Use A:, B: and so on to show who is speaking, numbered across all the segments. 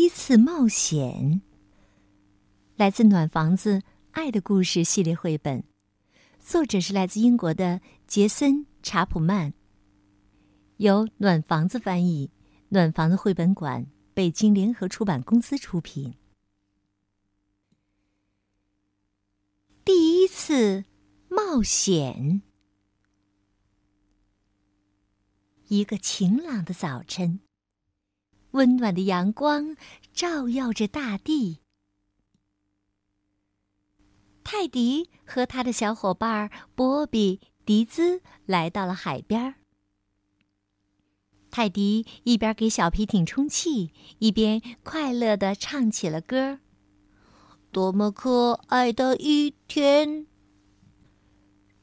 A: 一次冒险》。来自《暖房子爱的故事》系列绘本，作者是来自英国的杰森·查普曼，由暖房子翻译，暖房子绘本馆北京联合出版公司出品。第一次冒险。一个晴朗的早晨，温暖的阳光照耀着大地。泰迪和他的小伙伴波比、迪兹来到了海边。泰迪一边给小皮艇充气，一边快乐地唱起了歌：“多么可爱的一天！”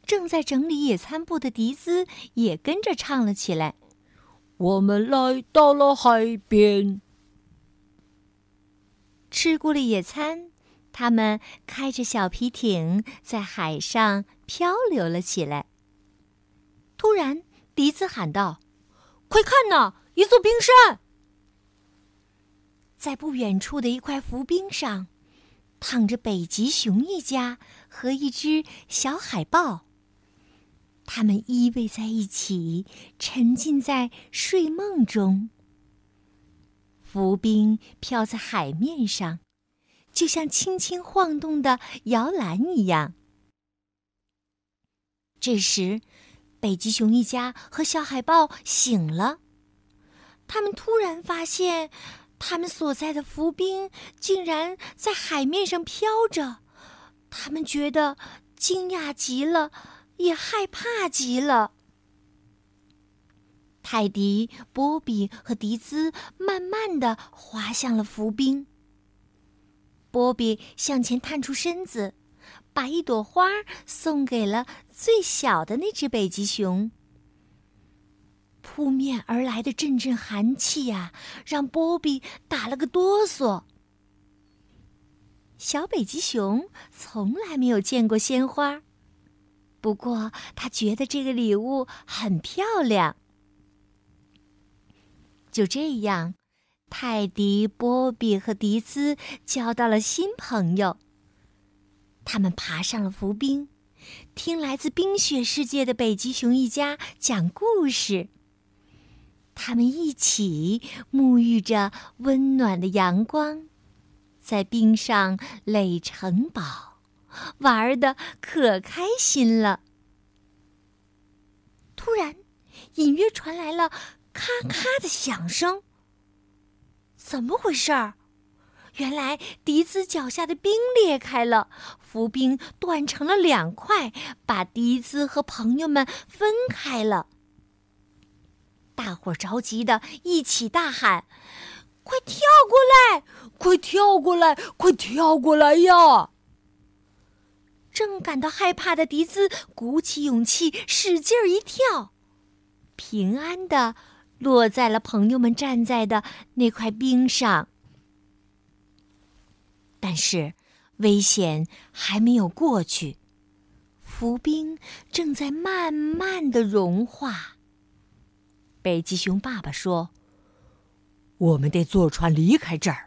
A: 正在整理野餐布的迪兹也跟着唱了起来：“我们来到了海边。”吃过了野餐。他们开着小皮艇在海上漂流了起来。突然，笛子喊道：“快看呐，一座冰山！”在不远处的一块浮冰上，躺着北极熊一家和一只小海豹。他们依偎在一起，沉浸在睡梦中。浮冰飘在海面上。就像轻轻晃动的摇篮一样。这时，北极熊一家和小海豹醒了。他们突然发现，他们所在的浮冰竟然在海面上飘着。他们觉得惊讶极了，也害怕极了。泰迪、波比和迪兹慢慢的滑向了浮冰。波比向前探出身子，把一朵花送给了最小的那只北极熊。扑面而来的阵阵寒气呀，让波比打了个哆嗦。小北极熊从来没有见过鲜花，不过他觉得这个礼物很漂亮。就这样。泰迪、波比和迪兹交到了新朋友。他们爬上了浮冰，听来自冰雪世界的北极熊一家讲故事。他们一起沐浴着温暖的阳光，在冰上垒城堡，玩的可开心了。突然，隐约传来了咔咔的响声。怎么回事儿？原来迪兹脚下的冰裂开了，浮冰断成了两块，把迪兹和朋友们分开了。大伙儿着急的一起大喊：“快跳过来！快跳过来！快跳过来呀！”正感到害怕的迪兹鼓起勇气，使劲儿一跳，平安的。落在了朋友们站在的那块冰上，但是危险还没有过去，浮冰正在慢慢的融化。北极熊爸爸说：“我们得坐船离开这儿。”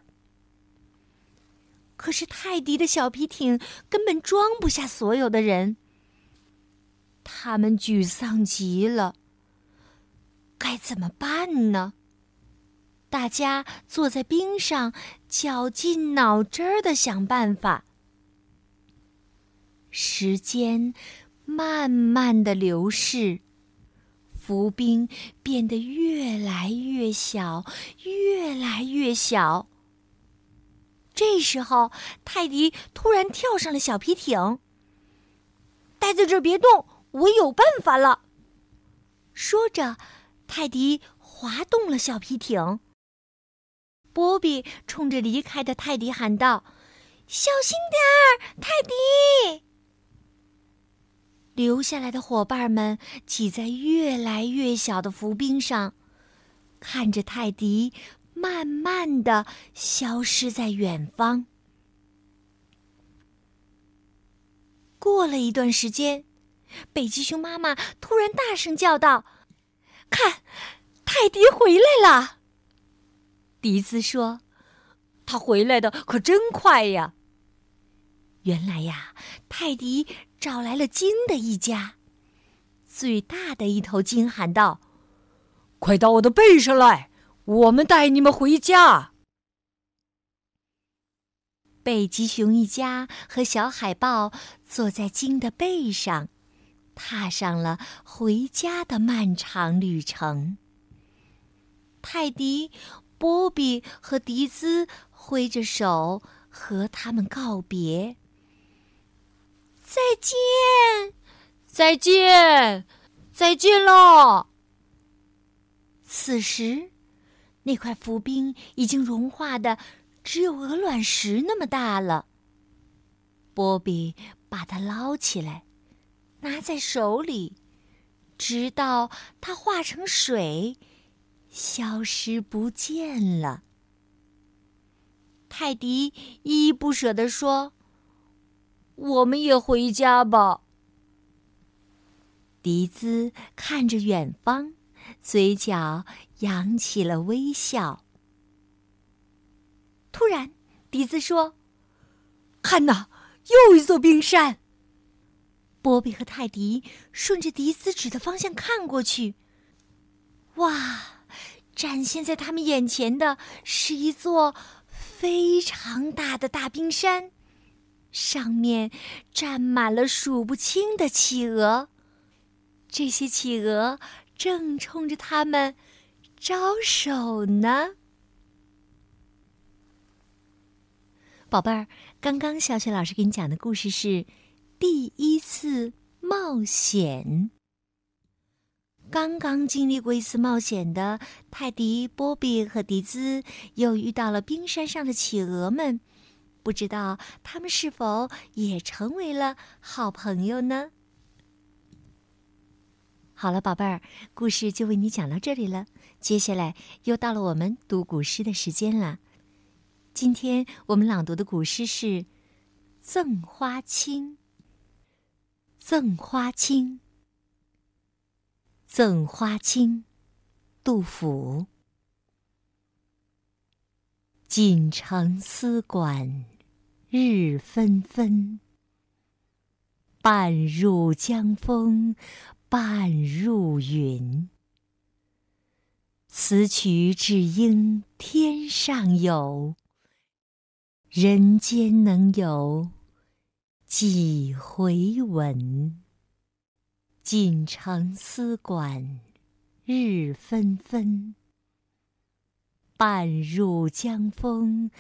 A: 可是泰迪的小皮艇根本装不下所有的人，他们沮丧极了。该怎么办呢？大家坐在冰上，绞尽脑汁儿的想办法。时间慢慢的流逝，浮冰变得越来越小，越来越小。这时候，泰迪突然跳上了小皮艇。待在这儿别动，我有办法了。说着。泰迪滑动了小皮艇，波比冲着离开的泰迪喊道：“小心点儿，泰迪！”留下来的伙伴们挤在越来越小的浮冰上，看着泰迪慢慢的消失在远方。过了一段时间，北极熊妈妈突然大声叫道：“看，泰迪回来了！”迪斯说：“他回来的可真快呀！”原来呀，泰迪找来了鲸的一家。最大的一头鲸喊道：“
B: 快到我的背上来，我们带你们回家。”
A: 北极熊一家和小海豹坐在鲸的背上，踏上了回家的漫长旅程。泰迪、波比和迪兹挥着手和他们告别。再见，
B: 再见，再见喽！
A: 此时，那块浮冰已经融化的只有鹅卵石那么大了。波比把它捞起来，拿在手里，直到它化成水，消失不见了。泰迪依依不舍地说。
B: 我们也回家吧。
A: 迪兹看着远方，嘴角扬起了微笑。突然，迪兹说：“
B: 看呐，又一座冰山。”
A: 波比和泰迪顺着迪兹指的方向看过去，哇！展现在他们眼前的是一座非常大的大冰山。上面站满了数不清的企鹅，这些企鹅正冲着他们招手呢。宝贝儿，刚刚小雪老师给你讲的故事是第一次冒险。刚刚经历过一次冒险的泰迪、波比和迪兹，又遇到了冰山上的企鹅们。不知道他们是否也成为了好朋友呢？好了，宝贝儿，故事就为你讲到这里了。接下来又到了我们读古诗的时间了。今天我们朗读的古诗是《赠花卿》。《赠花卿》，赠花卿，杜甫。锦城丝管日纷纷，半入江风半入云。此曲只应天上有，人间能有几回闻？锦城丝管日纷纷。半入江风，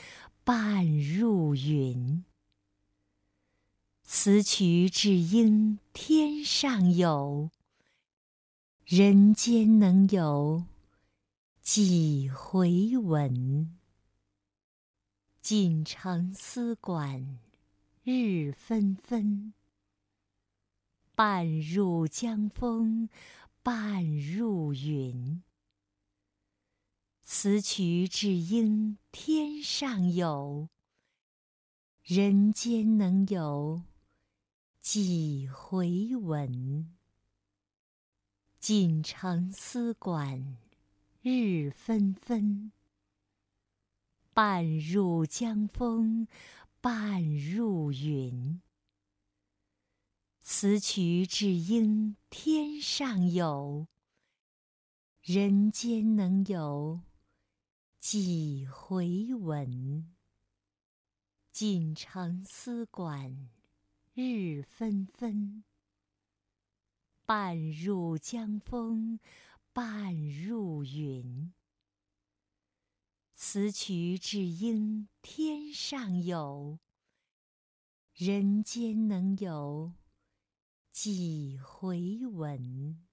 A: 半入云。此曲只应天上有，人间能有几回闻？锦城丝管日纷纷，半入江风，半入云。此曲只应天上有，人间能有几回闻？锦城丝管日纷纷，半入江风半入云。此曲只应天上有，人间能有。几回闻？锦城丝管日纷纷，半入江风半入云。此曲只应天上有，人间能有几回闻？